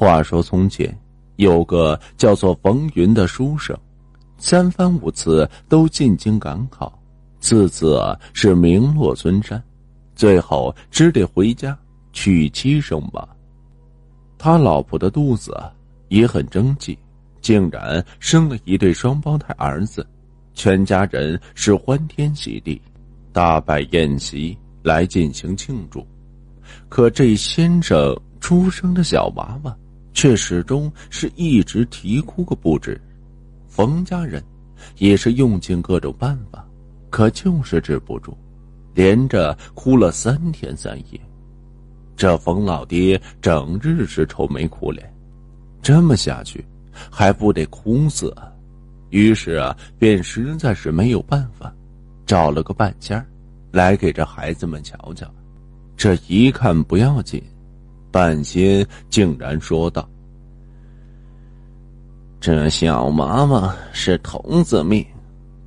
话说从前有个叫做冯云的书生，三番五次都进京赶考，次次是名落孙山，最后只得回家娶妻生娃。他老婆的肚子也很争气，竟然生了一对双胞胎儿子，全家人是欢天喜地，大摆宴席来进行庆祝。可这先生出生的小娃娃，却始终是一直啼哭个不止。冯家人也是用尽各种办法，可就是治不住，连着哭了三天三夜。这冯老爹整日是愁眉苦脸，这么下去还不得哭死啊？于是啊，便实在是没有办法，找了个半仙来给这孩子们瞧瞧。这一看不要紧，半仙竟然说道：“这小娃娃是童子命，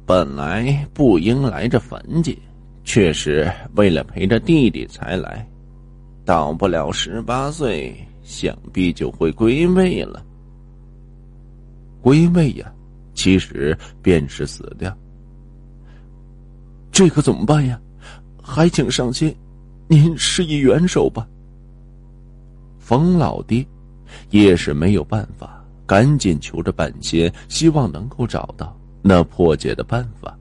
本来不应来这坟界，却是为了陪着弟弟才来。”到不了十八岁，想必就会归位了。归位呀，其实便是死掉。这可怎么办呀？还请上仙，您施以援手吧。冯老爹也是没有办法，赶紧求着半仙，希望能够找到那破解的办法。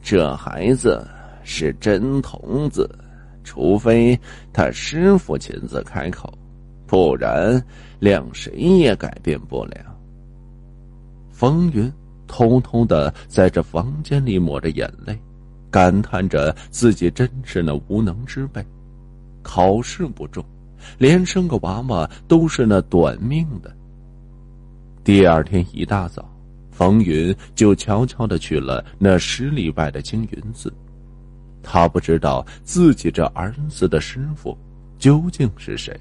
这孩子是真童子。除非他师傅亲自开口，不然谅谁也改变不了。风云偷偷的在这房间里抹着眼泪，感叹着自己真是那无能之辈，考试不中，连生个娃娃都是那短命的。第二天一大早，冯云就悄悄的去了那十里外的青云寺。他不知道自己这儿子的师傅究竟是谁，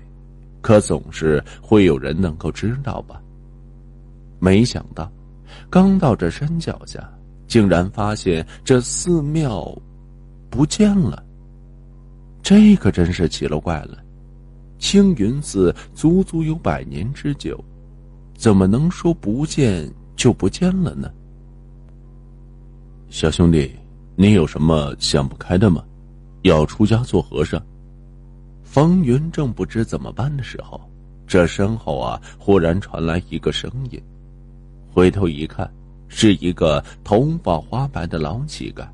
可总是会有人能够知道吧。没想到，刚到这山脚下，竟然发现这寺庙不见了。这可真是奇了怪了，青云寺足足有百年之久，怎么能说不见就不见了呢？小兄弟。你有什么想不开的吗？要出家做和尚？风云正不知怎么办的时候，这身后啊，忽然传来一个声音。回头一看，是一个头发花白的老乞丐。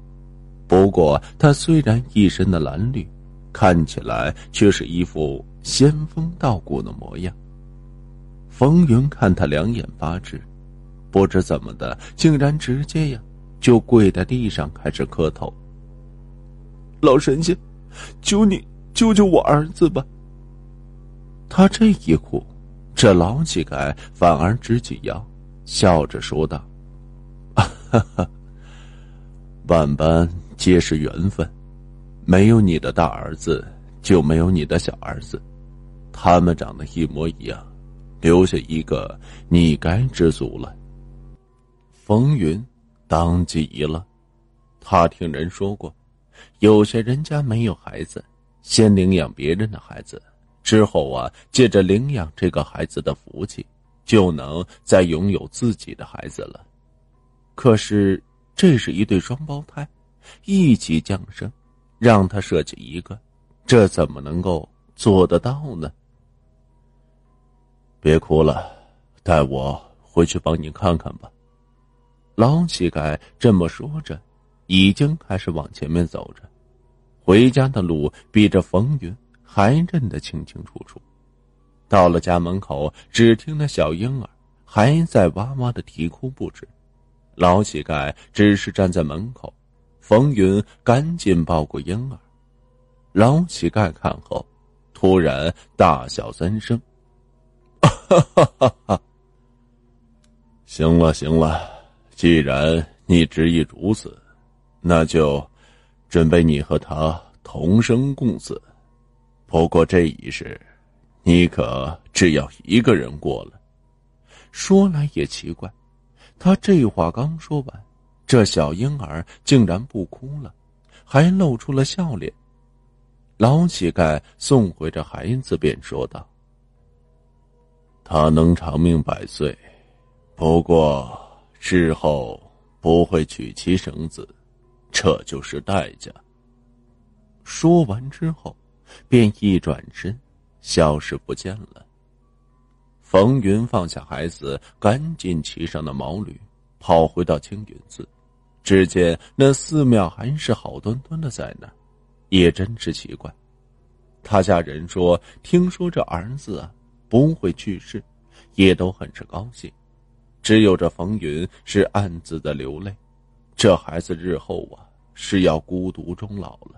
不过他虽然一身的蓝绿，看起来却是一副仙风道骨的模样。冯云看他两眼发直，不知怎么的，竟然直接呀。就跪在地上开始磕头。老神仙，求你救救我儿子吧！他这一哭，这老乞丐反而直起腰，笑着说道：“哈哈，万般皆是缘分，没有你的大儿子，就没有你的小儿子，他们长得一模一样，留下一个，你该知足了。”风云。当即疑了，他听人说过，有些人家没有孩子，先领养别人的孩子，之后啊，借着领养这个孩子的福气，就能再拥有自己的孩子了。可是这是一对双胞胎，一起降生，让他设计一个，这怎么能够做得到呢？别哭了，带我回去帮你看看吧。老乞丐这么说着，已经开始往前面走着。回家的路比这冯云还认得清清楚楚。到了家门口，只听那小婴儿还在哇哇的啼哭不止。老乞丐只是站在门口，冯云赶紧抱过婴儿。老乞丐看后，突然大笑三声：“哈哈哈哈！行了，行了。”既然你执意如此，那就准备你和他同生共死。不过这一世，你可只要一个人过了。说来也奇怪，他这话刚说完，这小婴儿竟然不哭了，还露出了笑脸。老乞丐送回这孩子，便说道：“他能长命百岁，不过事后不会娶妻生子，这就是代价。说完之后，便一转身，消失不见了。冯云放下孩子，赶紧骑上那毛驴，跑回到青云寺。只见那寺庙还是好端端的在那，也真是奇怪。他家人说，听说这儿子啊不会去世，也都很是高兴。只有这冯云是暗自的流泪，这孩子日后啊是要孤独终老了。